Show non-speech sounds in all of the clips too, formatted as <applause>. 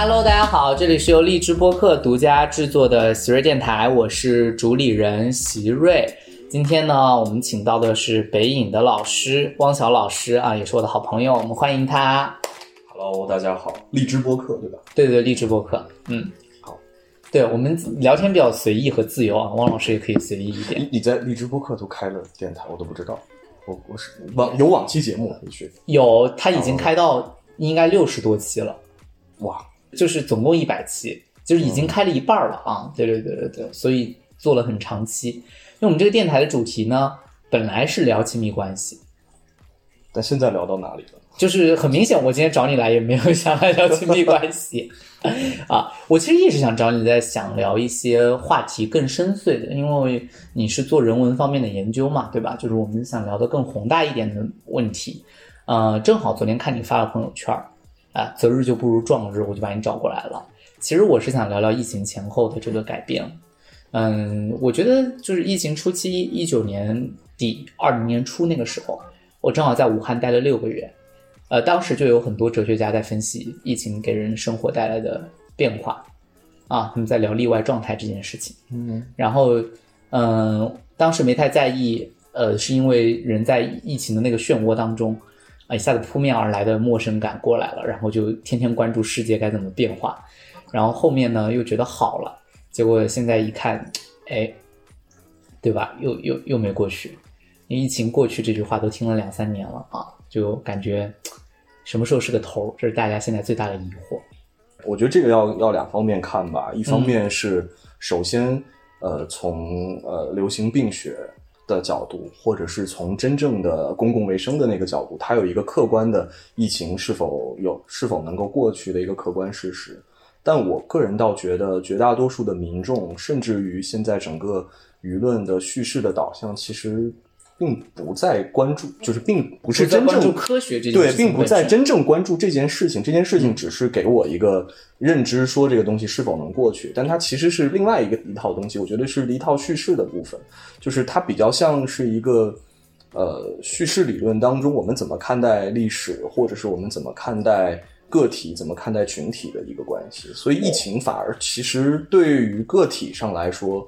Hello，大家好，这里是由荔枝播客独家制作的席瑞电台，我是主理人席瑞。今天呢，我们请到的是北影的老师汪晓老师啊，也是我的好朋友，我们欢迎他。Hello，大家好，荔枝播客对吧？对对，荔枝播客，嗯，好，对我们聊天比较随意和自由啊，汪老师也可以随意一点。你你在荔枝播客都开了电台，我都不知道。我我是往有往期节目可以去有，他已经开到应该六十多期了，哇，就是总共一百期，就是已经开了一半了啊！对对对对对，所以做了很长期。因为我们这个电台的主题呢，本来是聊亲密关系，但现在聊到哪里了？就是很明显，我今天找你来也没有想来聊亲密关系 <laughs> 啊。我其实一直想找你，在想聊一些话题更深邃的，因为你是做人文方面的研究嘛，对吧？就是我们想聊的更宏大一点的问题。呃，正好昨天看你发了朋友圈儿，啊，择日就不如撞日，我就把你找过来了。其实我是想聊聊疫情前后的这个改变。嗯，我觉得就是疫情初期，一九年底、二零年初那个时候，我正好在武汉待了六个月。呃，当时就有很多哲学家在分析疫情给人生活带来的变化，啊，他们在聊例外状态这件事情。嗯，然后，嗯、当时没太在意，呃，是因为人在疫情的那个漩涡当中，啊，一下子扑面而来的陌生感过来了，然后就天天关注世界该怎么变化，然后后面呢又觉得好了，结果现在一看，哎，对吧？又又又没过去，疫情过去这句话都听了两三年了啊，就感觉什么时候是个头，这是大家现在最大的疑惑。我觉得这个要要两方面看吧，一方面是首先呃从呃流行病学的角度，或者是从真正的公共卫生的那个角度，它有一个客观的疫情是否有是否能够过去的一个客观事实。但我个人倒觉得，绝大多数的民众，甚至于现在整个舆论的叙事的导向，其实并不在关注，就是并不是真正关注科学这件对，事情并不在真正关注这件事情。这件事情只是给我一个认知，说这个东西是否能过去，但它其实是另外一个一套东西。我觉得是一套叙事的部分，就是它比较像是一个呃叙事理论当中我们怎么看待历史，或者是我们怎么看待个体，怎么看待群体的一个关系。所以疫情反而其实对于个体上来说，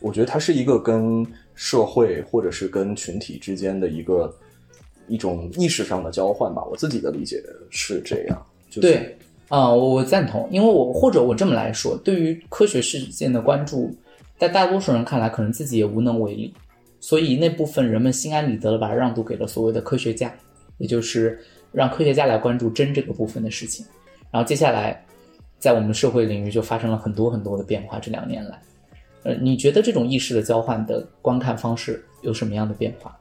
我觉得它是一个跟社会或者是跟群体之间的一个一种意识上的交换吧。我自己的理解是这样。就、对，啊、我我赞同，因为我或者我这么来说，对于科学事件的关注，在大多数人看来，可能自己也无能为力，所以那部分人们心安理得的把它让渡给了所谓的科学家，也就是让科学家来关注真这个部分的事情。然后接下来，在我们社会领域就发生了很多很多的变化。这两年来，呃，你觉得这种意识的交换的观看方式有什么样的变化？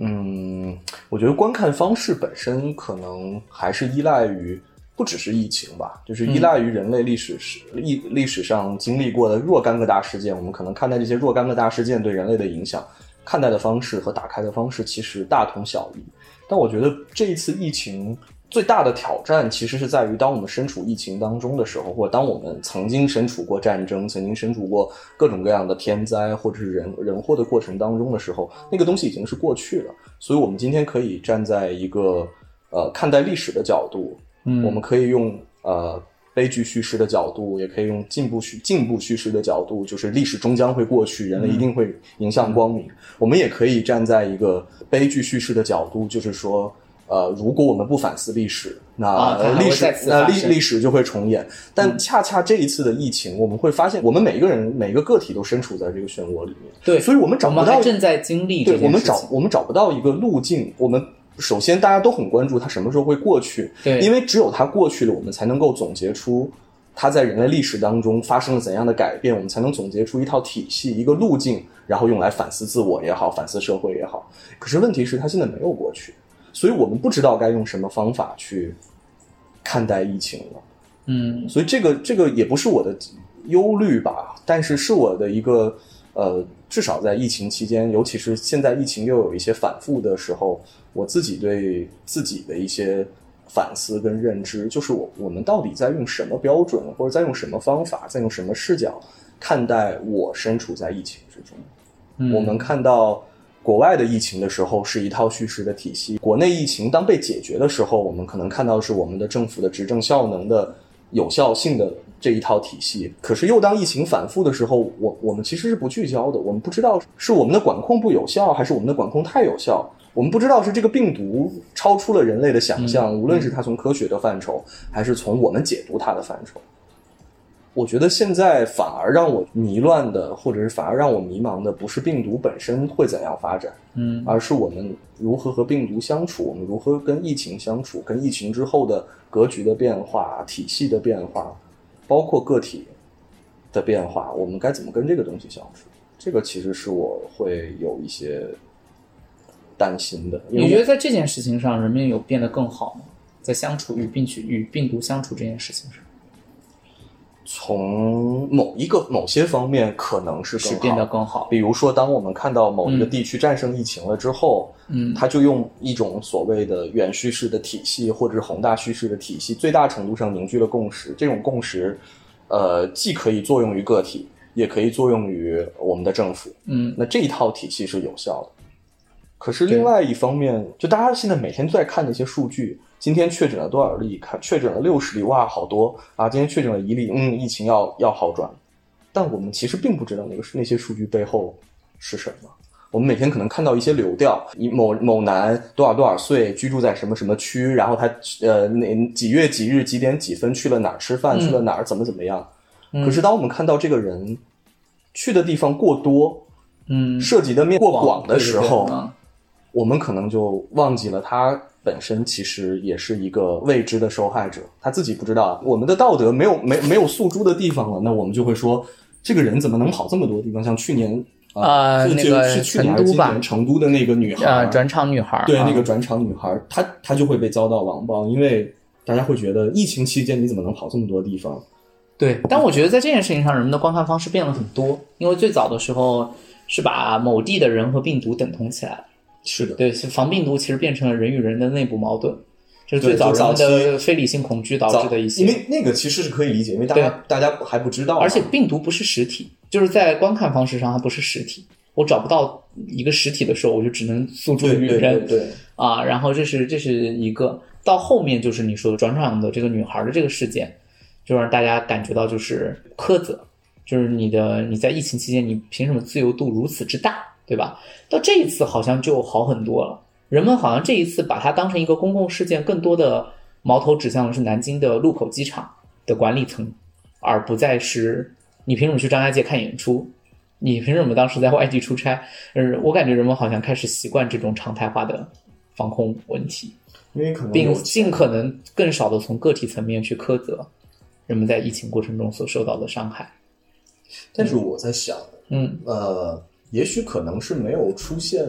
嗯，我觉得观看方式本身可能还是依赖于不只是疫情吧，就是依赖于人类历史史历历史上经历过的若干个大事件，我们可能看待这些若干个大事件对人类的影响，看待的方式和打开的方式其实大同小异。但我觉得这一次疫情最大的挑战，其实是在于当我们身处疫情当中的时候，或者当我们曾经身处过战争，曾经身处过各种各样的天灾或者是人人祸的过程当中的时候，那个东西已经是过去了。所以，我们今天可以站在一个呃看待历史的角度，嗯我们可以用呃悲剧叙事的角度，也可以用进步叙进步叙事的角度，就是历史终将会过去，人类一定会迎向光明。我们也可以站在一个悲剧叙事的角度，就是说。呃，如果我们不反思历史，那、历史那历历史就会重演。但恰恰这一次的疫情，我们会发现，我们每一个人每个个体都身处在这个漩涡里面。对，所以我们找不到正在经历对，我们找。我们找不到一个路径。我们首先大家都很关注它什么时候会过去，对因为只有它过去了，我们才能够总结出它在人类历史当中发生了怎样的改变，我们才能总结出一套体系、一个路径，然后用来反思自我也好，反思社会也好。可是问题是，它现在没有过去，所以我们不知道该用什么方法去看待疫情了。嗯所以这个这个也不是我的忧虑吧，但是是我的一个呃，至少在疫情期间，尤其是现在疫情又有一些反复的时候，我自己对自己的一些反思跟认知，就是我我们到底在用什么标准，或者在用什么方法，在用什么视角看待我身处在疫情之中。嗯，我们看到国外的疫情的时候是一套叙事的体系，国内疫情当被解决的时候，我们可能看到是我们的政府的执政效能的有效性的这一套体系。可是又当疫情反复的时候，我我们其实是不聚焦的，我们不知道是我们的管控不有效，还是我们的管控太有效。我们不知道是这个病毒超出了人类的想象，无论是它从科学的范畴，还是从我们解读它的范畴。我觉得现在反而让我迷乱的，或者是反而让我迷茫的，不是病毒本身会怎样发展，嗯，而是我们如何和病毒相处，我们如何跟疫情相处，跟疫情之后的格局的变化、体系的变化，包括个体的变化，我们该怎么跟这个东西相处？这个其实是我会有一些担心的。你觉得在这件事情上，人们有变得更好吗？在相处与病去与病毒相处这件事情上，从某一个某些方面可能是更好是变得更好。比如说，当我们看到某一个地区战胜疫情了之后，嗯他就用一种所谓的远叙事的体系，或者是宏大叙事的体系，最大程度上凝聚了共识。这种共识，呃，既可以作用于个体，也可以作用于我们的政府。嗯那这一套体系是有效的。可是另外一方面，就大家现在每天都在看那些数据，今天确诊了多少例？看确诊了六十例，哇，好多啊！今天确诊了一例，嗯，疫情要要好转。但我们其实并不知道那个那些数据背后是什么。我们每天可能看到一些流调，以某某男多少多少岁，居住在什么什么区，然后他呃哪几月几日几点几分去了哪儿吃饭，嗯去了哪儿怎么怎么样。嗯可是当我们看到这个人去的地方过多，嗯，涉及的面过广的时候，我们可能就忘记了他本身其实也是一个未知的受害者，他自己不知道。我们的道德没有没没有诉诸的地方了，那我们就会说，这个人怎么能跑这么多地方？像去年是啊那个是去年是成都吧成都的那个女孩，呃，转场女孩对那个转场女孩，她她就会被遭到网暴，因为大家会觉得疫情期间你怎么能跑这么多地方？对，但我觉得在这件事情上，人们的观看方式变了很多。因为最早的时候是把某地的人和病毒等同起来了，是的，对，防病毒其实变成了人与人的内部矛盾，这是最早就早人们的非理性恐惧导致的一些。因为那个其实是可以理解，因为大家大家还不知道，而且病毒不是实体，就是在观看方式上它不是实体。我找不到一个实体的时候，我就只能诉诸于人对对，啊。然后这是这是一个，到后面就是你说的转场的这个女孩的这个事件，就让大家感觉到就是苛责，就是你的你在疫情期间你凭什么自由度如此之大，对吧？到这一次好像就好很多了，人们好像这一次把它当成一个公共事件，更多的矛头指向的是南京的禄口机场的管理层，而不再是你凭什么去张家界看演出。你凭什么当时在外地出差？嗯，我感觉人们好像开始习惯这种常态化的防控问题，因为可能并尽可能更少的从个体层面去苛责人们在疫情过程中所受到的伤害。但是我在想，嗯，呃，也许可能是没有出现，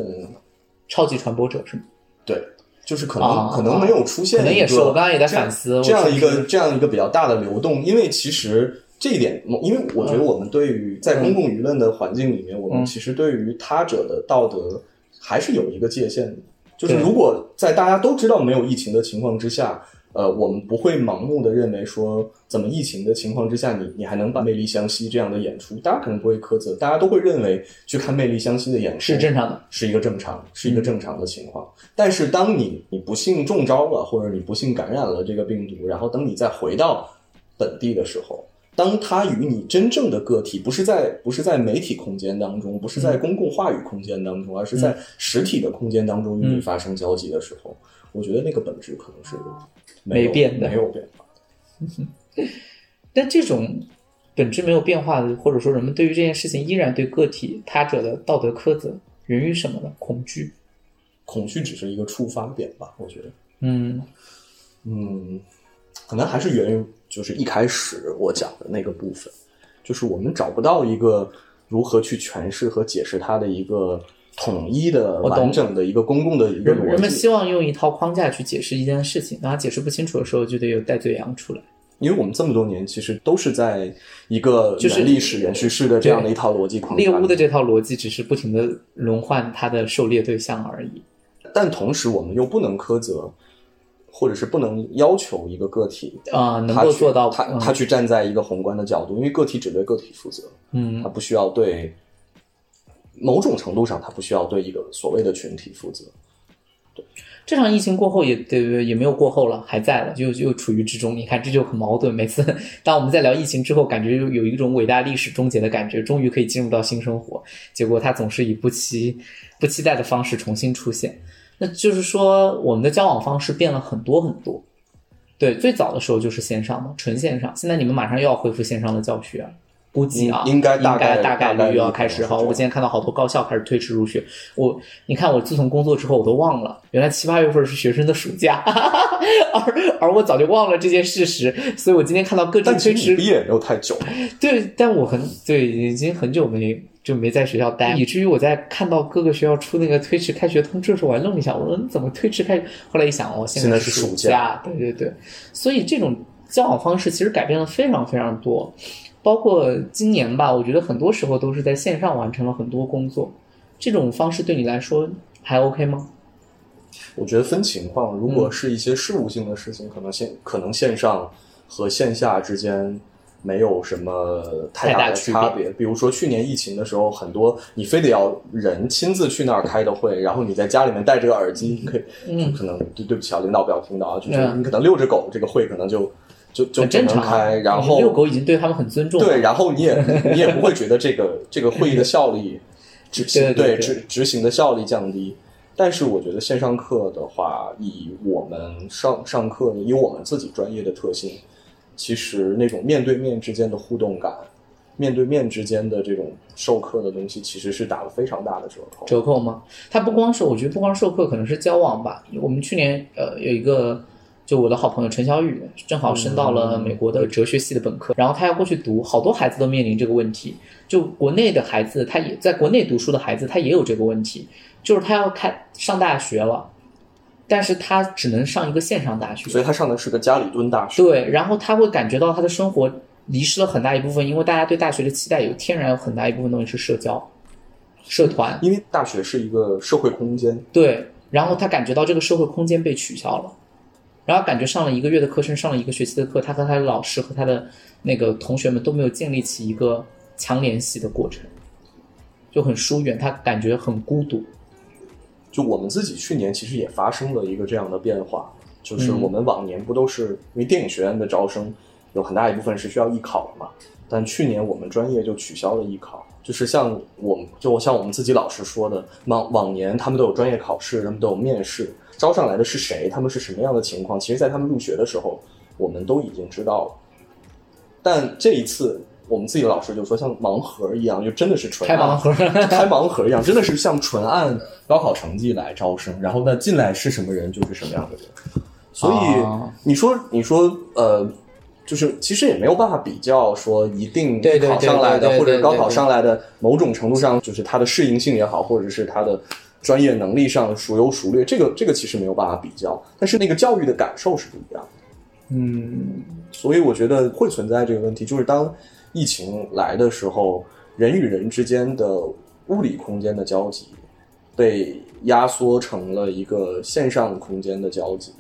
超级传播者是吗？对，就是可能、啊可能没有出现，可能也是我刚刚也在反思这样一个这样一个比较大的流动，因为其实这一点，因为我觉得我们对于在公共舆论的环境里面，我们嗯其实对于他者的道德还是有一个界限的，就是如果在大家都知道没有疫情的情况之下。呃，我们不会盲目的认为说，怎么疫情的情况之下，你你还能把《魅力湘西》这样的演出，大家可能不会苛责，大家都会认为去看《魅力湘西》的演出是正常的。是一个正常，是一个正常的情况。但是当你你不幸中招了，或者你不幸感染了这个病毒，然后等你再回到本地的时候，当它与你真正的个体不是在不是在媒体空间当中，不是在公共话语空间当中，而是在实体的空间当中与你发生交集的时候，我觉得那个本质可能是没没变的没有变化。<laughs> 但这种本质没有变化的，或者说人们对于这件事情依然对个体他者的道德苛责，源于什么呢？恐惧。恐惧只是一个触发点吧，我觉得。嗯嗯，可能还是源于就是一开始我讲的那个部分，就是我们找不到一个如何去诠释和解释它的一个统一的、完整的一个公共的一个逻辑人们。希望用一套框架去解释一件事情，当他解释不清楚的时候，就得有戴罪羊出来。因为我们这么多年其实都是在一个就是历史、延续式的这样的一套逻辑框架。猎巫的这套逻辑只是不停的轮换它的狩猎对象而已。但同时我们又不能苛责，或者是不能要求一个个体啊、能够做到他嗯他去站在一个宏观的角度，因为个体只对个体负责，嗯他不需要对某种程度上，它不需要对一个所谓的群体负责。对这场疫情过后也对对也没有过后了，还在了，就又处于之中。你看这就很矛盾。每次当我们在聊疫情之后，感觉有有一种伟大历史终结的感觉，终于可以进入到新生活，结果它总是以不期不期待的方式重新出现。那就是说，我们的交往方式变了很多很多。对，最早的时候就是线上嘛，纯线上。现在你们马上又要恢复线上的教学。估计啊，应该大概大概率又要开始哈。我今天看到好多高校开始推迟入学。我你看，我自从工作之后，我都忘了，原来七八月份是学生的暑假，<laughs> 而而我早就忘了这件事实。所以我今天看到各种推迟毕业没有太久。对，但我很对，已经很久没就没在学校待，以至于我在看到各个学校出那个推迟开学通知的时候，我还愣了一下，我说你怎么推迟开？后来一想，哦，现在是暑假。对对对，所以这种交往方式其实改变了非常非常多。包括今年吧，我觉得很多时候都是在线上完成了很多工作，这种方式对你来说还 OK 吗？我觉得分情况，如果是一些事务性的事情，可能线可能线上和线下之间没有什么太大的差别。比如说去年疫情的时候，很多你非得要人亲自去那儿开的会，然后你在家里面戴着个耳机，可以，可能对对不起啊，领导不要听到啊，就是你可能遛着狗，这个会可能就。就就正常开，然后遛狗已经对他们很尊重。对，然后你也你也不会觉得这个这个会议的效率 <laughs> 执行对执执行的效率降低。但是我觉得线上课的话，以我们上上课，以我们自己专业的特性，其实那种面对面之间的互动感，面对面之间的这种授课的东西，其实是打了非常大的折扣。折扣吗？它不光是，我觉得不光授课，可能是交往吧。我们去年呃有一个。就我的好朋友陈小雨，正好升到了美国的哲学系的本科，然后他要过去读，好多孩子都面临这个问题。就国内的孩子，他也在国内读书的孩子，他也有这个问题，就是他要开上大学了，但是他只能上一个线上大学，所以他上的是个家里蹲大学。对，然后他会感觉到他的生活遗失了很大一部分，因为大家对大学的期待有天然有很大一部分东西是社交、社团，因为大学是一个社会空间。对，然后他感觉到这个社会空间被取消了。然后感觉上了一个月的课程，上了一个学期的课，他和他的老师和他的那个同学们都没有建立起一个强联系的过程，就很疏远，他感觉很孤独。就我们自己去年其实也发生了一个这样的变化，就是我们往年不都是因为电影学院的招生有很大一部分是需要艺考的嘛？但去年我们专业就取消了艺考，就是像我们就像我们自己老师说的，往往年他们都有专业考试，他们都有面试。招上来的是谁？他们是什么样的情况？其实，在他们入学的时候，我们都已经知道了。但这一次，我们自己的老师就说，像盲盒一样，就真的是纯开盲盒，开盲盒一样，真的是像纯按高考成绩来招生。然后呢，进来是什么人就是什么样的人。所以你说，你说，呃，就是其实也没有办法比较说一定考上来的或者高考上来的，某种程度上就是他的适应性也好，或者是他的。专业能力上孰优孰劣，这个这个其实没有办法比较，但是那个教育的感受是不一样的。嗯，所以我觉得会存在这个问题，就是当疫情来的时候，人与人之间的物理空间的交集被压缩成了一个线上空间的交集。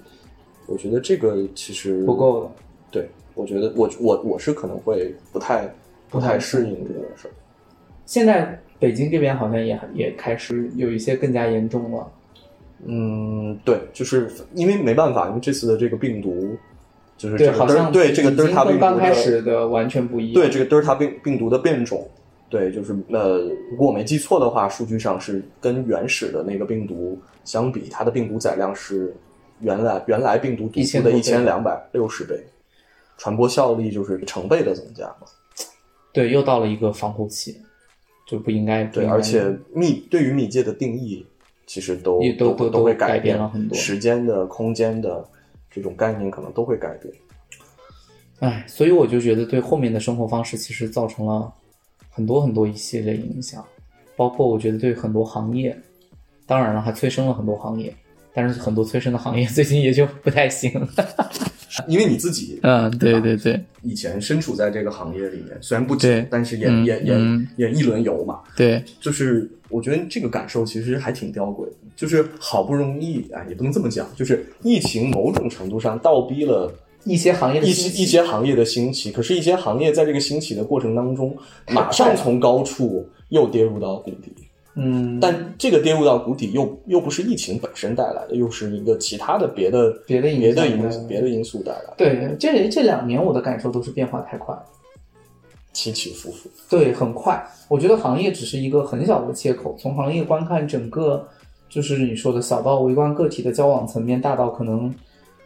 我觉得这个其实不够的。对，我觉得我我我是可能会不太不太适应这件事儿。现在。北京这边好像也也开始有一些更加严重了。嗯，对，就是因为没办法，因为这次的这个病毒，就是这，好像对这个德尔塔病毒刚开始的完全不一样。对这个德尔塔病病毒的变种，对，就是呃，如果我没记错的话，数据上是跟原始的那个病毒相比，它的病毒载量是原来原来病毒毒株的一千两百六十倍，传播效力就是成倍的增加嘛。对，又到了一个防护期。就不应该对，而且密对于密接的定义，其实都都都都会改变了很多，时间的、空间的这种概念可能都会改变。哎，所以我就觉得对后面的生活方式其实造成了很多很多一系列影响，包括我觉得对很多行业，当然了还催生了很多行业，但是很多催生的行业 <laughs> 最近也就不太行。因为你自己，嗯，对对对，以前身处在这个行业里面，虽然不久，但是也也也也一轮游嘛。对，就是我觉得这个感受其实还挺吊诡的，就是好不容易啊，也不能这么讲，就是疫情某种程度上倒逼了一些行业的一些一些行业的兴起，可是，一些行业在这个兴起的过程当中，马上从高处又跌入到谷底。嗯，但这个跌入到谷底又又不是疫情本身带来的，又是一个其他的别的别的影别的响因别的因素带来的，对，这这两年我的感受都是变化太快。起起伏伏。对，很快。我觉得行业只是一个很小的切口，从行业观看整个，就是你说的小到微观个体的交往层面，大到可能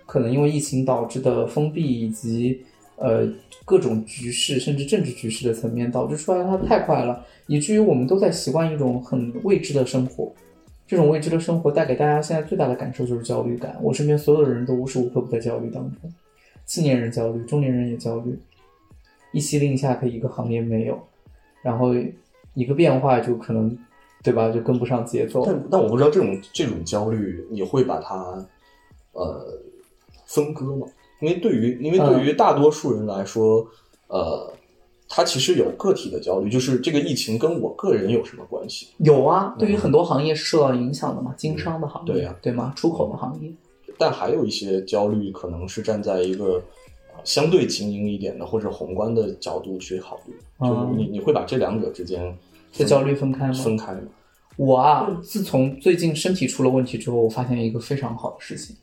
可能因为疫情导致的封闭以及呃各种局势，甚至政治局势的层面，导致出来它太快了，以至于我们都在习惯一种很未知的生活。这种未知的生活带给大家现在最大的感受就是焦虑感。我身边所有的人都无时无刻不在焦虑当中，青年人焦虑，中年人也焦虑。一夕令下，可以一个行业没有，然后一个变化就可能，对吧？就跟不上节奏。但但我不知道这种这种焦虑，你会把它呃分割吗？因为对于因为对于大多数人来说，呃，他其实有个体的焦虑，就是这个疫情跟我个人有什么关系？有啊，对于很多行业是受到影响的嘛，经商的行业，对呀对吗？出口的行业，但还有一些焦虑，可能是站在一个呃相对精英一点的或者宏观的角度去考虑，就是你你会把这两者之间这焦虑分开吗？分开吗？我啊，自从最近身体出了问题之后，我发现一个非常好的事情，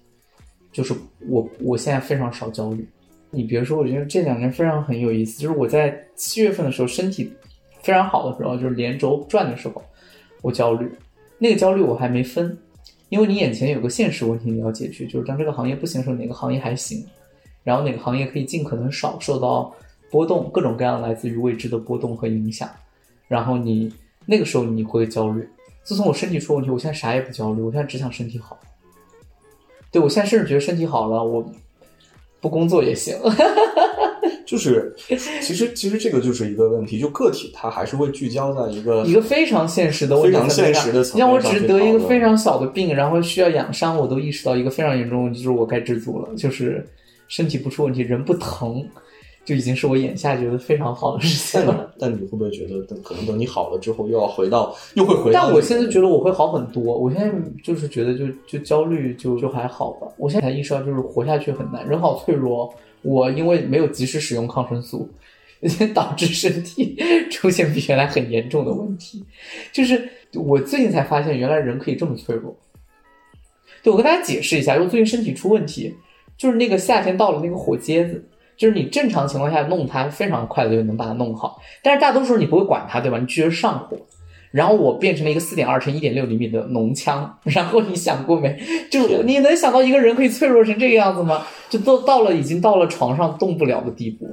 就是我我现在非常少焦虑。你别说，我觉得这两年非常很有意思，就是我在七月份的时候身体非常好的时候，就是连轴转的时候，我焦虑，那个焦虑我还没分，因为你眼前有个现实问题你要解决，就是当这个行业不行的时候，哪个行业还行，然后哪个行业可以尽可能少受到波动，各种各样来自于未知的波动和影响，然后你那个时候你会焦虑。自从我身体出问题，我现在啥也不焦虑，我现在只想身体好。对我现在甚至觉得身体好了，我不工作也行。<laughs> 就是其实其实这个就是一个问题，就个体他还是会聚焦在一个一个非常现实的问题非常现实的层面让我上去只得一个非常小的病，然后需要养伤，我都意识到一个非常严重的问题，就是我该知足了，就是身体不出问题，人不疼，就已经是我眼下觉得非常好的事情了。但 <laughs> 你会不会觉得，等可能等你好了之后，又要回到，又会回到？但我现在觉得我会好很多，我现在就是觉得就就焦虑就就还好吧。我现在才意识到，就是活下去很难，人好脆弱。我因为没有及时使用抗生素，<laughs> 导致身体 <laughs> 出现比原来很严重的问题。就是我最近才发现，原来人可以这么脆弱。对我跟大家解释一下，因为最近身体出问题，就是那个夏天到了那个火疖子，就是你正常情况下弄它非常快的就能把它弄好，但是大多数时候你不会管它，对吧？你觉得上火。然后我变成了一个四点二乘一点六厘米的脓腔，<laughs> 然后你想过没？就你能想到一个人可以脆弱成这个样子吗？就都到了已经到了床上动不了的地步，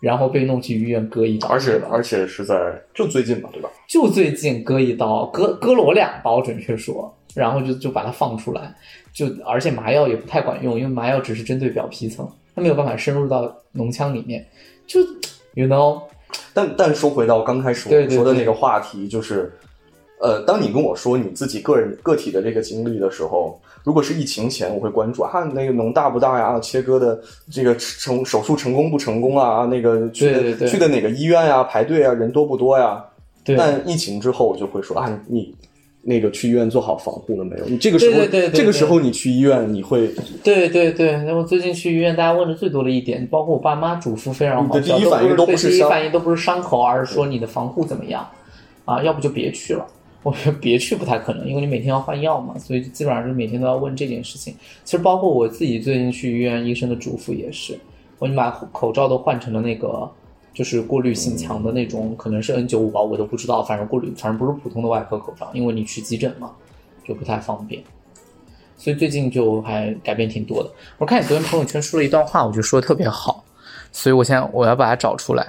然后被弄去医院割一刀，而且而且是在就最近嘛，对吧？就最近割一刀，割割了我两刀，准确说，然后就就把它放出来，就而且麻药也不太管用，因为麻药只是针对表皮层，它没有办法深入到脓腔里面，就 you know，但但说回到刚开始我们说的那个话题，就是，呃，当你跟我说你自己个人个体的这个经历的时候，如果是疫情前，我会关注啊，那个脓大不大呀？切割的这个成手术成功不成功啊？那个去的对对对去的哪个医院呀？排队啊？人多不多呀？对，但疫情之后，我就会说啊，你那个去医院做好防护了没有？你这个时候，对对对对这个时候你去医院，你会对对对，那我最近去医院，大家问的最多的一点，包括我爸妈嘱咐非常好你的，第一反应都不是伤反应都不是伤口，而是说你的防护怎么样啊？要不就别去了。<laughs> 我觉得别去不太可能，因为你每天要换药嘛，所以基本上是每天都要问这件事情。其实包括我自己最近去医院，医生的嘱咐也是，我已经把口罩都换成了那个就是过滤性强的那种，可能是 N 9 5吧，我都不知道，反正过滤，反正不是普通的外科口罩，因为你去急诊嘛，就不太方便。所以最近就还改变挺多的。我看你昨天朋友圈说了一段话，我觉得说的特别好，所以我现在我要把它找出来，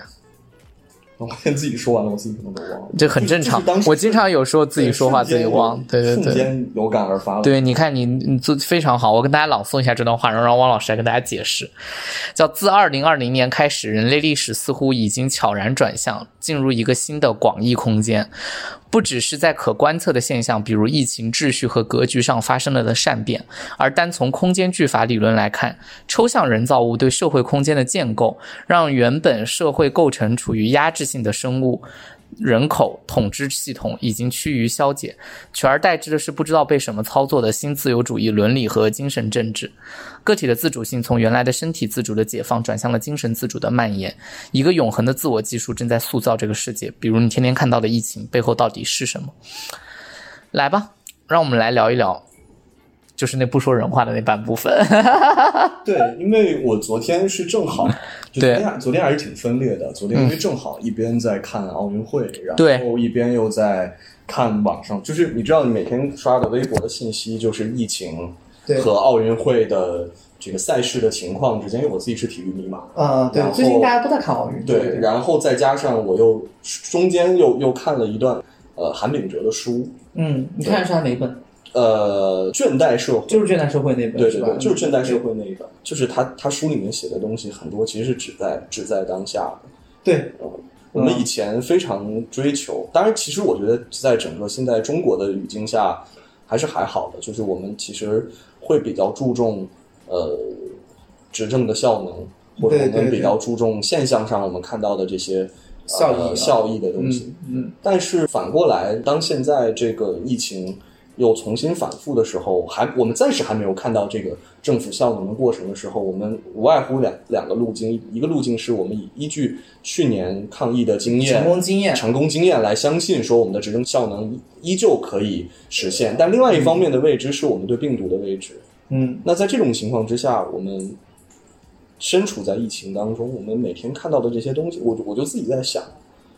我现自己说完了，我自己可能都忘了，这很正常我经常有时候自己说话自己忘，对对瞬对。间有感而发了。对，你看你你做非常好，我跟大家朗诵一下这段话，然后让汪老师来跟大家解释。叫自二零二零年开始，人类历史似乎已经悄然转向，进入一个新的广义空间。不只是在可观测的现象，比如疫情秩序和格局上发生了的善变，而单从空间句法理论来看，抽象人造物对社会空间的建构，让原本社会构成处于压制性的生物。人口统治系统已经趋于消解，取而代之的是不知道被什么操作的新自由主义伦理和精神政治。个体的自主性从原来的身体自主的解放，转向了精神自主的蔓延。一个永恒的自我技术正在塑造这个世界。比如你天天看到的疫情背后到底是什么？来吧，让我们来聊一聊，就是那不说人话的那半部分。<laughs> 对，因为我昨天是正好，<laughs> 就昨对天昨天还是挺分裂的。昨天因为正好一边在看奥运会，然后一边又在看网上，就是你知道，你每天刷的微博的信息就是疫情对和奥运会的这个赛事的情况之间，因为我自己是体育迷嘛，啊，对最近大家都在看奥运，对，然后再加上我又中间又又看了一段呃韩炳哲的书，嗯，你看的是他哪本？呃，倦怠社会。就是《倦怠社会》那本，对对对，就是倦怠社会那一本，就是他他书里面写的东西很多，其实是只在只在当下的。对，我们以前非常追求，当然，其实我觉得在整个现在中国的语境下，还是还好的，就是我们其实会比较注重呃执政的效能，或者我们比较注重现象上我们看到的这些效益效益的东西。嗯嗯，但是反过来，当现在这个疫情又重新反复的时候，还我们暂时还没有看到这个政府效能的过程的时候，我们无外乎两两个路径，一个路径是我们以依据去年抗疫的经验、成功经验，成功经验来相信说我们的执政效能依旧可以实现，但另外一方面的未知是我们对病毒的未知。嗯那在这种情况之下，我们身处在疫情当中，我们每天看到的这些东西，我我就自己在想，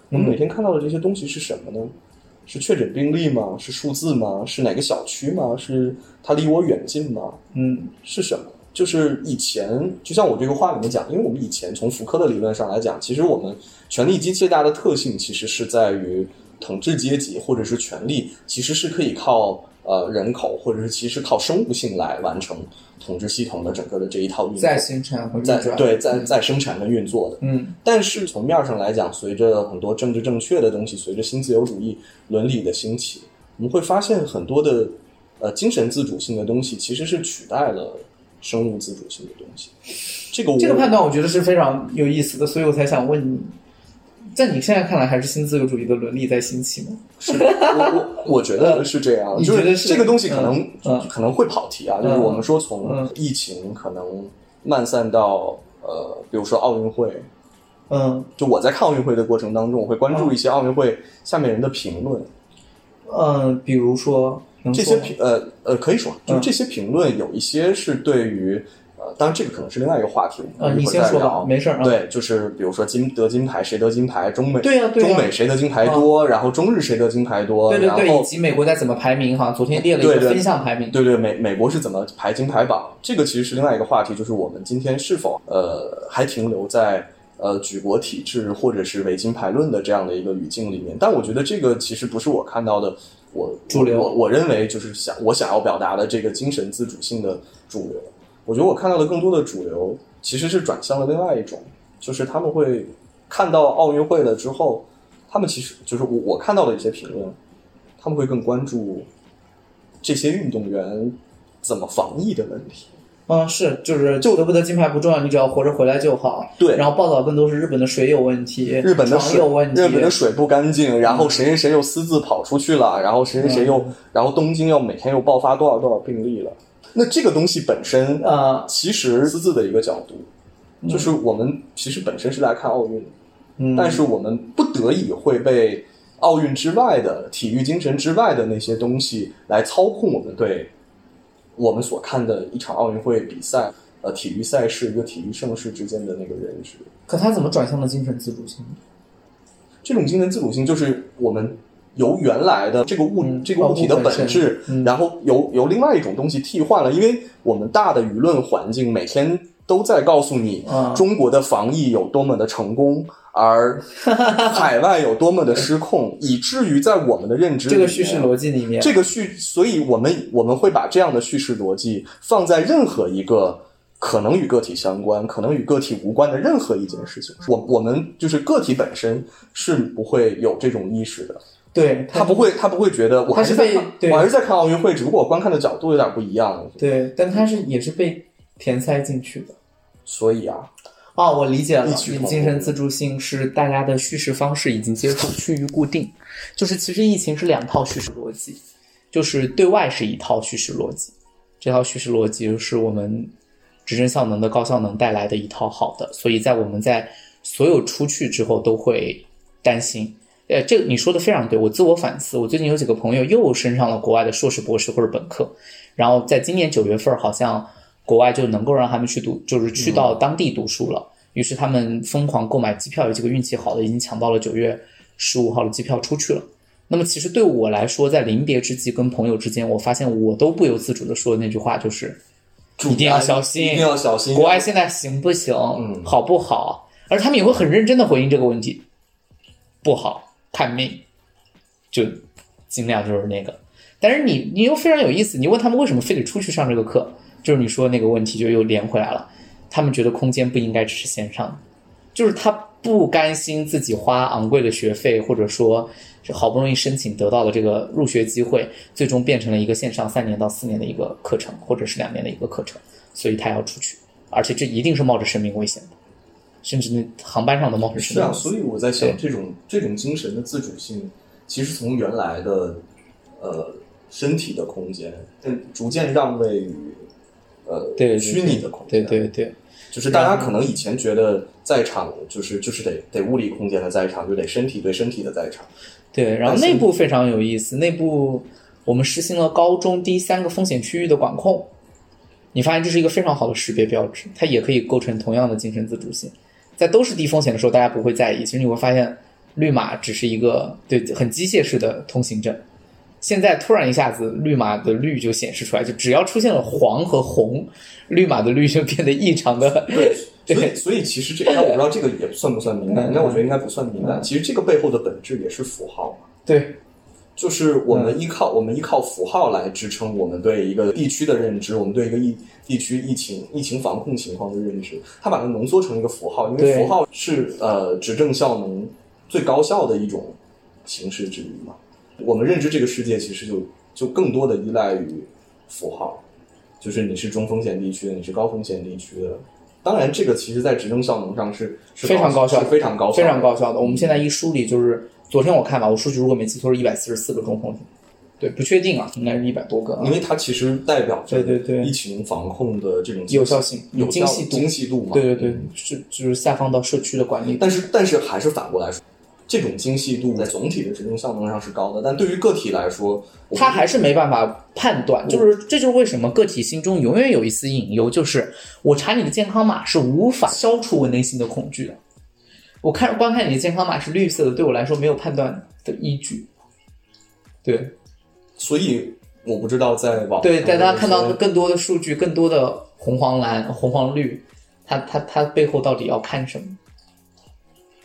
我们每天看到的这些东西是什么呢？是确诊病例吗？是数字吗？是哪个小区吗？是它离我远近吗？嗯是什么？就是以前，就像我这个话里面讲，因为我们以前从福柯的理论上来讲，其实我们权力机最大的特性其实是在于统治阶级或者是权力，其实是可以靠呃人口或者是其实靠生物性来完成统治系统的整个的这一套运作，再生产和在对在在生产跟运作的。嗯但是从面上来讲，随着很多政治正确的东西，随着新自由主义伦理的兴起，我们会发现很多的呃精神自主性的东西其实是取代了生物自主性的东西。这个我这个判断我觉得是非常有意思的，所以我才想问你，在你现在看来，还是新自由主义的伦理在兴起吗？是我我我觉得是这样，就是这个东西可能、可能会跑题啊，就是我们说从嗯。疫情可能漫散到呃，比如说奥运会。嗯。就我在看奥运会的过程当中，我会关注一些奥运会下面人的评论，嗯，比如说这些评呃呃可以说，就是嗯。这些评论有一些是对于呃，当然这个可能是另外一个话题，我啊，们一你先说吧，会儿再聊。没事儿啊。对，就是比如说金得金牌谁得金牌，中美对呀中美谁得金牌多，然后中日谁得金牌多，对对对，以及美国在怎么排名哈？昨天列了一个分项排名。对对美美国是怎么排金牌榜，这个其实是另外一个话题，就是我们今天是否呃还停留在。呃，举国体制或者是伪金牌论的这样的一个语境里面，但我觉得这个其实不是我看到的，我主流我我认为就是想我想要表达的这个精神自主性的主流。我觉得我看到的更多的主流其实是转向了另外一种，就是他们会看到奥运会了之后，他们其实就是我我看到的一些评论，他们会更关注这些运动员怎么防疫的问题。嗯，是，就是就得不得金牌不重要，你只要活着回来就好。对然后报道更多是日本的水有问题，日本的水有问题，日本的水不干净，然后谁谁谁又私自跑出去了，然后谁谁谁又，嗯然后东京又每天又爆发多少多少病例了。那这个东西本身，啊，其实私自的一个角度，就是我们其实本身是来看奥运，嗯，但是我们不得已会被奥运之外的体育精神之外的那些东西来操控我们对我们所看的一场奥运会比赛。呃，体育赛事一个体育盛世之间的那个认知，可他怎么转向了精神自主性？这种精神自主性就是我们由原来的这个物、嗯这个物体的本质，嗯。然后由由另外一种东西替换了，因为我们大的舆论环境每天都在告诉你啊。中国的防疫有多么的成功，而 <laughs> 海外有多么的失控，<laughs> 以至于在我们的认知这个叙事逻辑里面，这个叙，所以我们我们会把这样的叙事逻辑放在任何一个可能与个体相关、可能与个体无关的任何一件事情。我我们就是个体本身是不会有这种意识的，对他不会他不会觉得我还是在看我还是在看奥运会，只不过我观看的角度有点不一样。对，但他是也是被填塞进去的。所以啊，哦，我理解了异，曲同工精神自主性是大家的叙事方式已经接触趋于固定，就是其实疫情是两套叙事逻辑，就是对外是一套叙事逻辑，这套叙事逻辑是我们执政效能的高效能带来的一套好的，所以在我们在所有出去之后都会担心，呃，这个你说的非常对，我自我反思，我最近有几个朋友又升上了国外的硕士、博士或者本科，然后在今年九月份，好像国外就能够让他们去读，就是去到当地读书了。于是他们疯狂购买机票，有几个运气好的已经抢到了九月十五号的机票出去了。那么其实对我来说，在临别之际跟朋友之间，我发现我都不由自主的说的那句话就是。一定要小心，一定要小心。国外现在行不行？嗯好不好？而他们也会很认真的回应这个问题，不好，看命，就尽量就是那个。但是你你又非常有意思，你问他们为什么非得出去上这个课，就是你说那个问题就又连回来了。他们觉得空间不应该只是线上，就是他不甘心自己花昂贵的学费，或者说是好不容易申请得到的这个入学机会，最终变成了一个线上三年到四年的一个课程，或者是两年的一个课程，所以他要出去，而且这一定是冒着生命危险的，甚至那航班上的冒着生是啊。所以我在想，这种这种精神的自主性，其实从原来的呃身体的空间，嗯，逐渐让位于呃对对对虚拟的空对间。对对，就是大家可能以前觉得在场就是就是得得物理空间的在场，就得身体对身体的在场。对，然后内部非常有意思，内部我们实行了高中低三个风险区域的管控，你发现这是一个非常好的识别标志，它也可以构成同样的精神自主性。在都是低风险的时候，大家不会在意，其实你会发现绿码只是一个对很机械式的通行证。现在突然一下子，绿码的绿就显示出来，就只要出现了黄和红，绿码的绿就变得异常的对，<laughs> 所以所以其实这，那我不知道这个也算不算敏感，嗯。那我觉得应该不算敏感。其实这个背后的本质也是符号。嘛，对。就是我们依靠我们依靠符号来支撑我们对一个地区的认知，我们对一个疫地区疫情疫情防控情况的认知，他把它浓缩成一个符号，因为符号是呃执政效能最高效的一种形式之一嘛。我们认知这个世界其实就就更多的依赖于符号，就是你是中风险地区的，你是高风险地区的。当然，这个其实在执政效能上是是非常高效是非常高效，非常高效的。我们现在一梳理，就是昨天我看吧，我数据如果没记错是一百四十四个中风险，对，不确定啊，应该是一百多个啊因。为它其实代表着对对对疫情防控的这种有效性有效精细度精细度嘛。对对对嗯，是就是下放到社区的管理。但是但是还是反过来说，这种精细度在总体的执行效能上是高的，但对于个体来说，他还是没办法判断，就是这就是为什么个体心中永远有一丝隐忧，就是我查你的健康码是无法消除我内心的恐惧的。我看观看你的健康码是绿色的，对我来说没有判断的依据。对所以我不知道在网对，上大家看到更多的数据，更多的红黄蓝、红黄绿，它它它背后到底要看什么？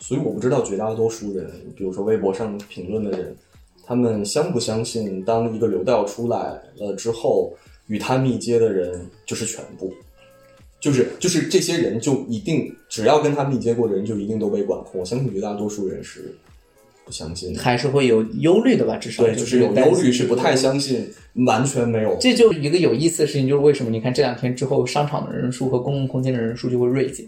所以我不知道绝大多数人，比如说微博上评论的人，他们相不相信，当一个流调出来了之后，与他密接的人就是全部，就是就是这些人就一定，只要跟他密接过的人就一定都被管控。我相信绝大多数人是不相信，还是会有忧虑的吧？至少对，就是有忧虑，是不太相信，完全没有。这就是一个有意思的事情，就是为什么你看这两天之后，商场的人数和公共空间的人数就会锐减。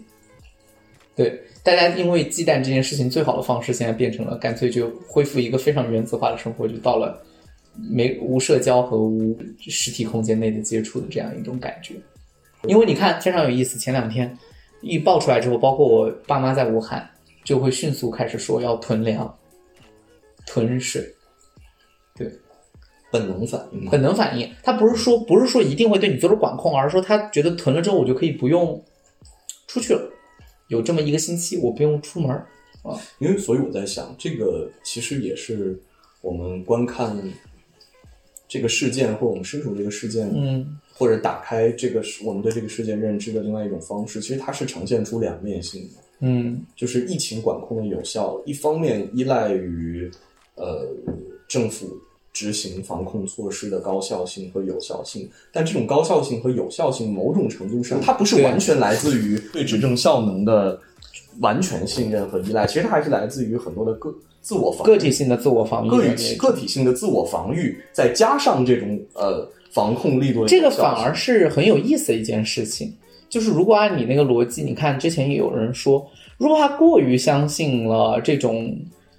对，大家因为忌惮这件事情，最好的方式现在变成了干脆就恢复一个非常原则化的生活，就到了没无社交和无实体空间内的接触的这样一种感觉。因为你看非常有意思，前两天一爆出来之后，包括我爸妈在武汉，就会迅速开始说要囤粮、囤水。本能反应。本能反应，他不是说不是说一定会对你做出管控，而是说他觉得囤了之后我就可以不用出去了，有这么一个星期我不用出门啊。因为所以我在想，这个其实也是我们观看这个事件，或者我们身处这个事件，嗯，或者打开这个我们对这个事件认知的另外一种方式。其实它是呈现出两面性的，嗯，就是疫情管控的有效，一方面依赖于呃政府执行防控措施的高效性和有效性，但这种高效性和有效性，某种程度上，它不是完全来自于对执政效能的完全信任和依赖，其实它还是来自于很多的个自我防个体性的自我防御，个体个体性的自我防御，再加上这种呃防控力度这个反而是很有意思的一件事情。就是如果按你那个逻辑，你看之前也有人说，如果他过于相信了这种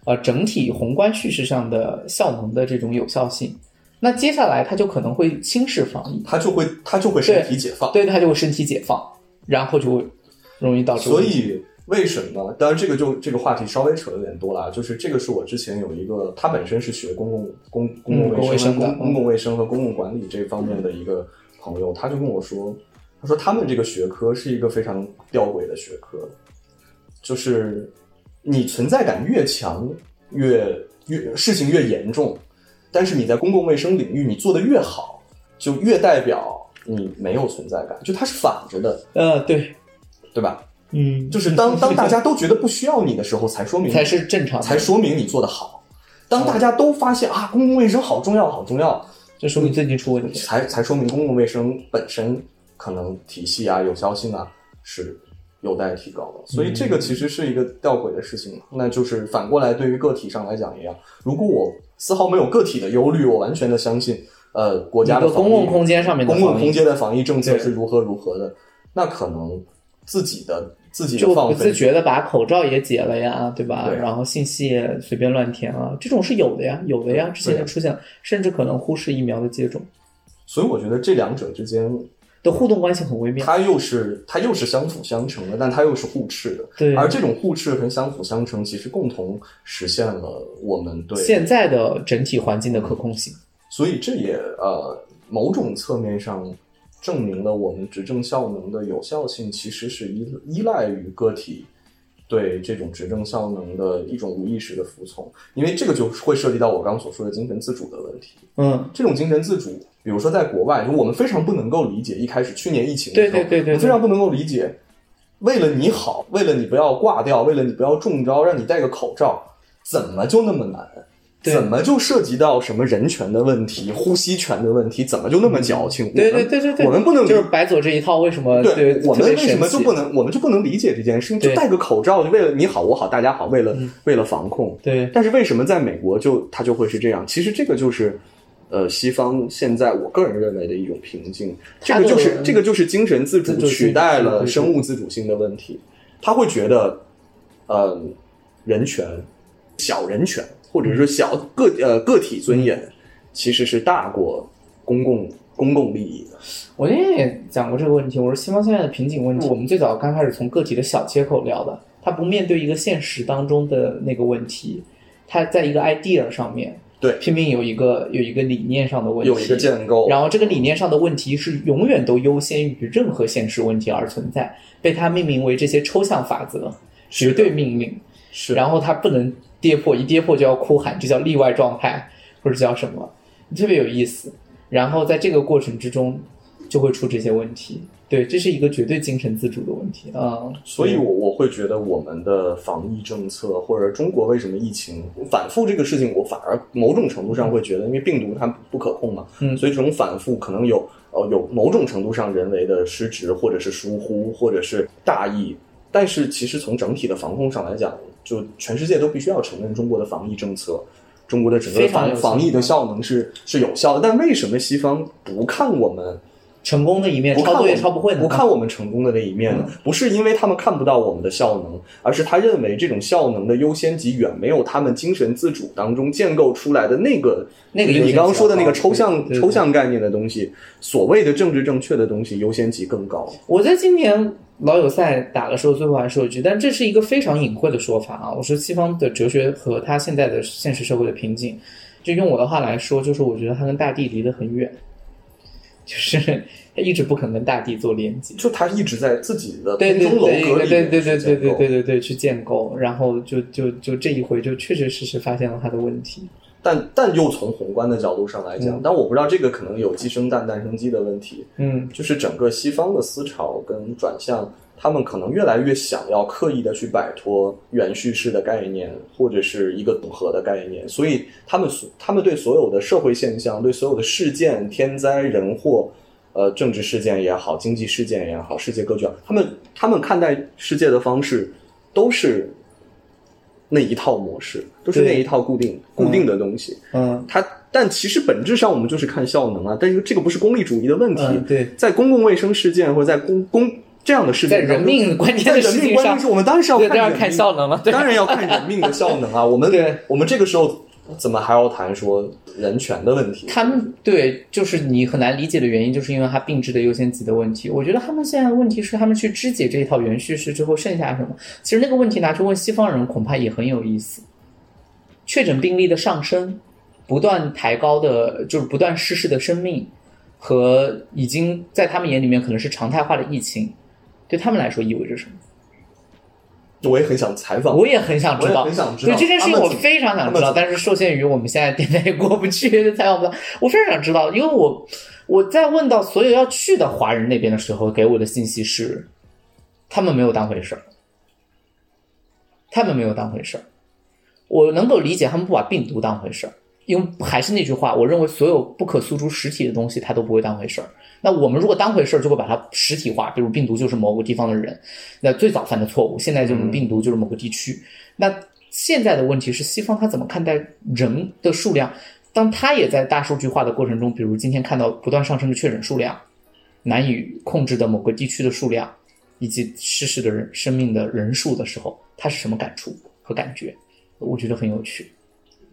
呃整体宏观叙事上的效能的这种有效性，那接下来他就可能会轻视防疫，他就会他就会身体解放。对，他就会身体解放，然后就会容易导致所以为什么？当然，这个就这个话题稍微扯得有点多了。就是这个是我之前有一个，他本身是学公共公公共卫生、公公共卫生和公共管理这方面的一个朋友，他就跟我说，他说他们这个学科是一个非常吊诡的学科，就是你存在感越强，越越事情越严重，但是你在公共卫生领域你做的越好，就越代表你没有存在感，就它是反着的。呃，对，对吧？嗯，就是当 <laughs> 当大家都觉得不需要你的时候，才说明才是正常，才说明你做的好。当大家都发现啊，公共卫生好重要，好重要，这说明最近出问题，才才说明公共卫生本身可能体系啊、有效性啊是有待提高的。所以这个其实是一个吊诡的事情。那就是反过来，对于个体上来讲一样，如果我丝毫没有个体的忧虑，我完全的相信，呃，国家的公共空间上面公共空间的防疫政策是如何如何的，那可能自己的。自己就不自觉的把口罩也解了呀，对吧？然后信息也随便乱填啊，这种是有的呀，有的呀，之前就出现，甚至可能忽视疫苗的接种。所以我觉得这两者之间的互动关系很微妙。它又是它又是相辅相成的，但它又是互斥的。对。而这种互斥跟相辅相成，其实共同实现了我们对现在的整体环境的可控性。所以这也呃某种侧面上。证明了我们执政效能的有效性其实是依依赖于个体对这种执政效能的一种无意识的服从，因为这个就会涉及到我刚所说的精神自主的问题。嗯，这种精神自主，比如说在国外，就我们非常不能够理解。一开始去年疫情的时候，对对对对，非常不能够理解，为了你好，为了你不要挂掉，为了你不要中招，让你戴个口罩，怎么就那么难？怎么就涉及到什么人权的问题、呼吸权的问题？怎么就那么矫情？对对对对对，我们不能就是白左这一套，为什么？对，我们为什么就不能？我们就不能理解这件事情？就戴个口罩，就为了你好我好大家好，为了为了防控。对，但是为什么在美国就它就会是这样？其实这个就是呃，西方现在我个人认为的一种瓶颈。这个就是这个就是精神自主取代了生物自主性的问题。他会觉得，呃，人权小人权。或者说小个呃个体尊严，其实是大过公共公共利益的。我那天也讲过这个问题，我说西方现在的瓶颈问题，我们最早刚开始从个体的小切口聊的，他不面对一个现实当中的那个问题，他在一个 idea 上面，对，拼命有一个有一个理念上的问题，有一个建构，然后这个理念上的问题是永远都优先于任何现实问题而存在，被他命名为这些抽象法则，绝对命令，是，然后他不能。跌破一跌破就要哭喊，这叫例外状态，或者叫什么，特别有意思。然后在这个过程之中，就会出这些问题。对，这是一个绝对精神自主的问题啊。所以，我我会觉得我们的防疫政策，或者中国为什么疫情反复这个事情，我反而某种程度上会觉得，因为病毒它不可控嘛，嗯，所以这种反复可能有呃有某种程度上人为的失职，或者是疏忽，或者是大意。但是，其实从整体的防控上来讲，就全世界都必须要承认中国的防疫政策，中国的整个防防疫的效能是是有效的。但为什么西方不看我们成功的一面，操作也操不会呢？不看我们成功的那一面呢？不是因为他们看不到我们的效能，而是他认为这种效能的优先级远没有他们精神自主当中建构出来的那个那个你刚刚说的那个抽象抽象概念的东西，所谓的政治正确的东西优先级更高。我在今年。老友赛打的时候，最后还说一句，但这是一个非常隐晦的说法啊！我说西方的哲学和他现在的现实社会的瓶颈，就用我的话来说，就是我觉得他跟大地离得很远，就是他一直不肯跟大地做连接，就他一直在自己的对对对对对对对对对对对去建构，然后就就就这一回就确确实实发现了他的问题。但但又从宏观的角度上来讲，但我不知道这个可能有鸡生蛋，蛋生鸡的问题。嗯，就是整个西方的思潮跟转向，他们可能越来越想要刻意的去摆脱原叙事的概念，或者是一个组合的概念，所以他们所他们对所有的社会现象、对所有的事件、天灾人祸，呃，政治事件也好，经济事件也好，世界格局，他们他们看待世界的方式都是。那一套模式都是那一套固定固定的东西，嗯，它但其实本质上我们就是看效能啊，但是这个不是功利主义的问题，对，在公共卫生事件或者在公公这样的事情，在人命关键的事情上，我们当然是要看看效能了，当然要看人命的效能啊，我们对，我们这个时候怎么还要谈说人权的问题？他们对，就是你很难理解的原因，就是因为他并置的优先级的问题。我觉得他们现在的问题是，他们去肢解这一套原叙事之后，剩下什么？其实那个问题拿去问西方人，恐怕也很有意思。确诊病例的上升，不断抬高的，就是不断逝世的生命，和已经在他们眼里面可能是常态化的疫情，对他们来说意味着什么？我也很想采访，我也很想知道，很想知道对这件事情，我非常想知道，但是受限于我们现在电台也过不去，采访不到。我非常想知道，因为我我在问到所有要去的华人那边的时候，给我的信息是，他们没有当回事儿，他们没有当回事儿。我能够理解他们不把病毒当回事儿，因为还是那句话，我认为所有不可诉诸实体的东西，他都不会当回事儿。那我们如果当回事儿，就会把它实体化，比如病毒就是某个地方的人，那最早犯的错误，现在就是病毒就是某个地区。那现在的问题是，西方他怎么看待人的数量？当他也在大数据化的过程中，比如今天看到不断上升的确诊数量，难以控制的某个地区的数量，以及逝世的人生命的人数的时候，他是什么感触和感觉？我觉得很有趣。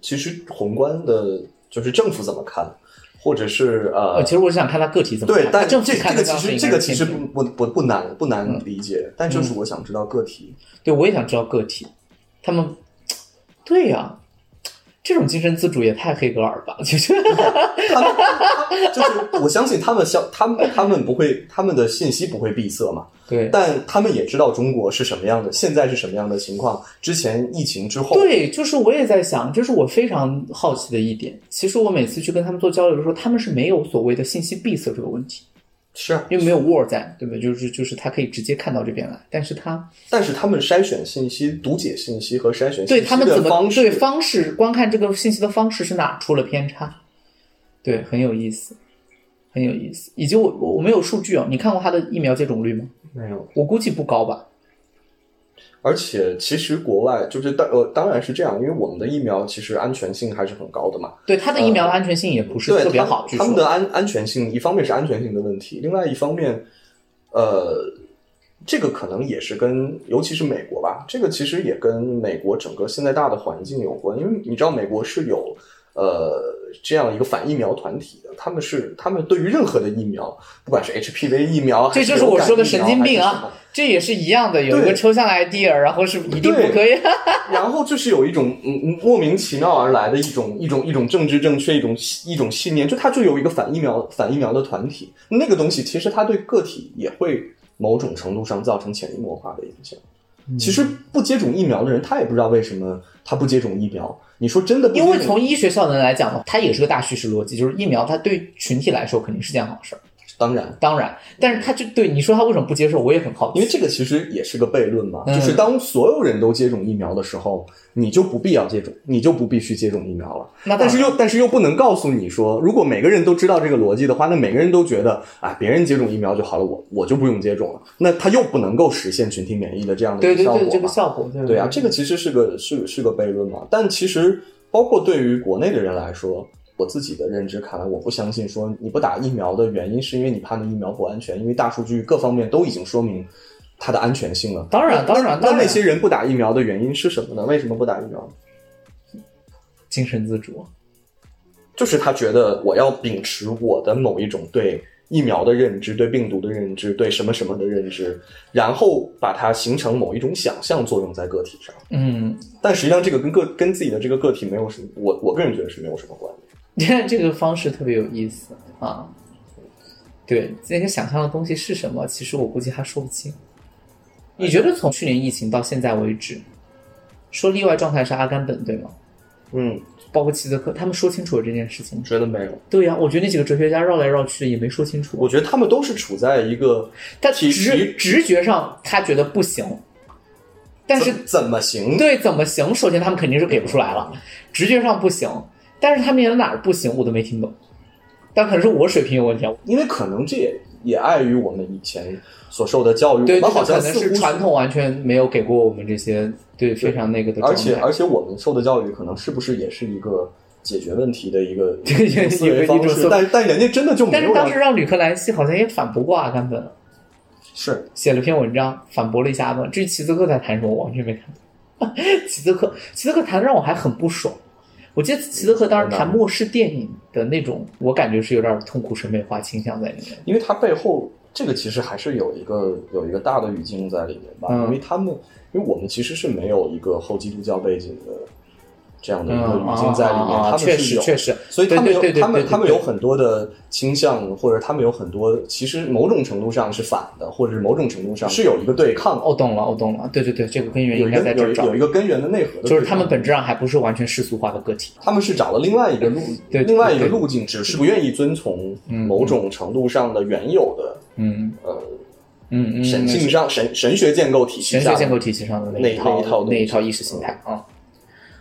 其实宏观的，就是政府怎么看，或者是呃呃，，其实我是想看他个体怎么看，，对但这这个其实这个其实不不不不难不难理解，但嗯就是我想知道个体，对，我也想知道个体，他们，<tsk> 对呀、这种精神自主也太黑格尔吧？<laughs> 其实，他们他就是我相信他们相他们他们不会他们的信息不会闭塞嘛，对但他们也知道中国是什么样的，现在是什么样的情况，之前疫情之后，对，就是我也在想，这是我非常好奇的一点。其实我每次去跟他们做交流的时候，他们是没有所谓的信息闭塞这个问题，是啊，因为没有 Word 在，对不对？就是就是他可以直接看到这边来，但是他但是他们筛选信息、读解信息和筛选信息对他们怎么的方式，对方式观看这个信息的方式是哪出了偏差？对，很有意思，很有意思。以及我我我没有数据哦，你看过他的疫苗接种率吗？没有。我估计不高吧。而且其实国外就是当呃当然是这样，因为我们的疫苗其实安全性还是很高的嘛。对它的疫苗的安全性也不是特别好，据他们的。安安全性，一方面是安全性的问题，另外一方面，呃，这个可能也是跟，尤其是美国吧，这个其实也跟美国整个现在大的环境有关，因为你知道美国是有呃这样一个反疫苗团体的，他们是他们对于任何的疫苗，不管是 HPV 疫苗，还这就是我说的神经病啊么！这也是一样的，有一个抽象 idea，然后是一定不可以。然后就是有一种嗯嗯莫名其妙而来的一种一种一种政治正确一种一种信念，就它就有一个反疫苗反疫苗的团体，那个东西其实它对个体也会某种程度上造成潜移默化的影响。其实不接种疫苗的人，他也不知道为什么他不接种疫苗。你说真的不，因为从医学效能来讲的话，它也是个大叙事逻辑，就是疫苗它对群体来说肯定是件好事儿，当然，当然，但是他就对你说他为什么不接受，我也很好奇。因为这个其实也是个悖论嘛，嗯。就是当所有人都接种疫苗的时候，你就不必要接种，你就不必须接种疫苗了。那但是又但是又不能告诉你说，如果每个人都知道这个逻辑的话，那每个人都觉得啊，别人接种疫苗就好了，我我就不用接种了，那他又不能够实现群体免疫的这样的对对对，一个效果嘛。这个效果，对对啊，这个其实是个是是个悖论嘛。但其实包括对于国内的人来说，我自己的认知看来，我不相信说你不打疫苗的原因是因为你怕那疫苗不安全，因为大数据各方面都已经说明它的安全性了。当然当然那那些人不打疫苗的原因是什么呢？为什么不打疫苗？精神自主。就是他觉得我要秉持我的某一种对疫苗的认知、对病毒的认知、对什么什么的认知，然后把它形成某一种想象作用在个体上。嗯，但实际上，这个跟个跟自己的这个个体没有什么，我我个人觉得是没有什么关联。你 <laughs> 看这个方式特别有意思啊。对，那个想象的东西是什么？其实我估计他说不清。你觉得从去年疫情到现在为止，说例外状态是阿甘本对吗？嗯，包括齐泽克，他们说清楚了这件事情吗。觉得没有。对呀、我觉得那几个哲学家绕来绕去也没说清楚。我觉得他们都是处在一个他体直直觉上他觉得不行，但是怎怎么行？对怎么行，首先他们肯定是给不出来了，直觉上不行，但是他们演的哪儿不行，我都没听懂。但可能是我水平有问题啊，因为可能这也也碍于我们以前所受的教育，对，我们好像可能是传统完全没有给过我们这些对非常那个的。而且而且我们受的教育可能是不是也是一个解决问题的一个 <laughs> 思维方式？但但人家真的就没但是当时让吕克兰西好像也反驳过阿甘本，是写了篇文章反驳了一下阿甘。至于齐泽克在谈什么，我完全没看懂。<laughs> 齐泽克，齐泽克谈的让我还很不爽。我记得齐泽克当时谈末世电影的那种，我感觉是有点痛苦审美化倾向在里面。因为它背后这个其实还是有一个有一个大的语境在里面吧，嗯。因为他们因为我们其实是没有一个后基督教背景的这样的一个嗯语境在里面，他们确是有实确实，所以他们有他们他们有很多的倾向，或者他们有很多其实某种程度上是反的，或者是某种程度上是有一个对抗的，我懂了，我懂了，对对对，这个根源应有一个该在这儿找。有一个根源的内核的，就是他们本质上还不是完全世俗化的个体。他们是找了另外一个路，对对另外一个路径，只是不愿意遵从某种程度上的原有的嗯。呃嗯嗯，神性上神神学建构体系神学建构体系上的那一套那一套那一套意识形态啊、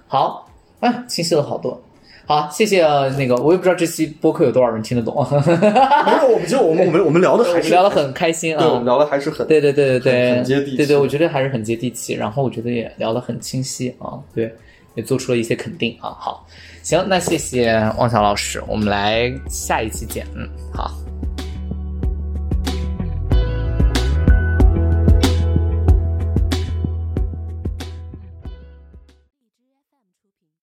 好，啊，清晰了好多。好，谢谢呃那个，我也不知道这期播客有多少人听得懂，我没有，我们就我们我们我们聊的还是 <laughs> 们聊的很开心啊对，我们啊。聊的还是很对对对对对，很很接地气对对，我觉得还是很接地气。然后我觉得也聊得很清晰啊，对，也做出了一些肯定啊。好，行，那谢谢汪晓老师，我们来下一期见。嗯，好。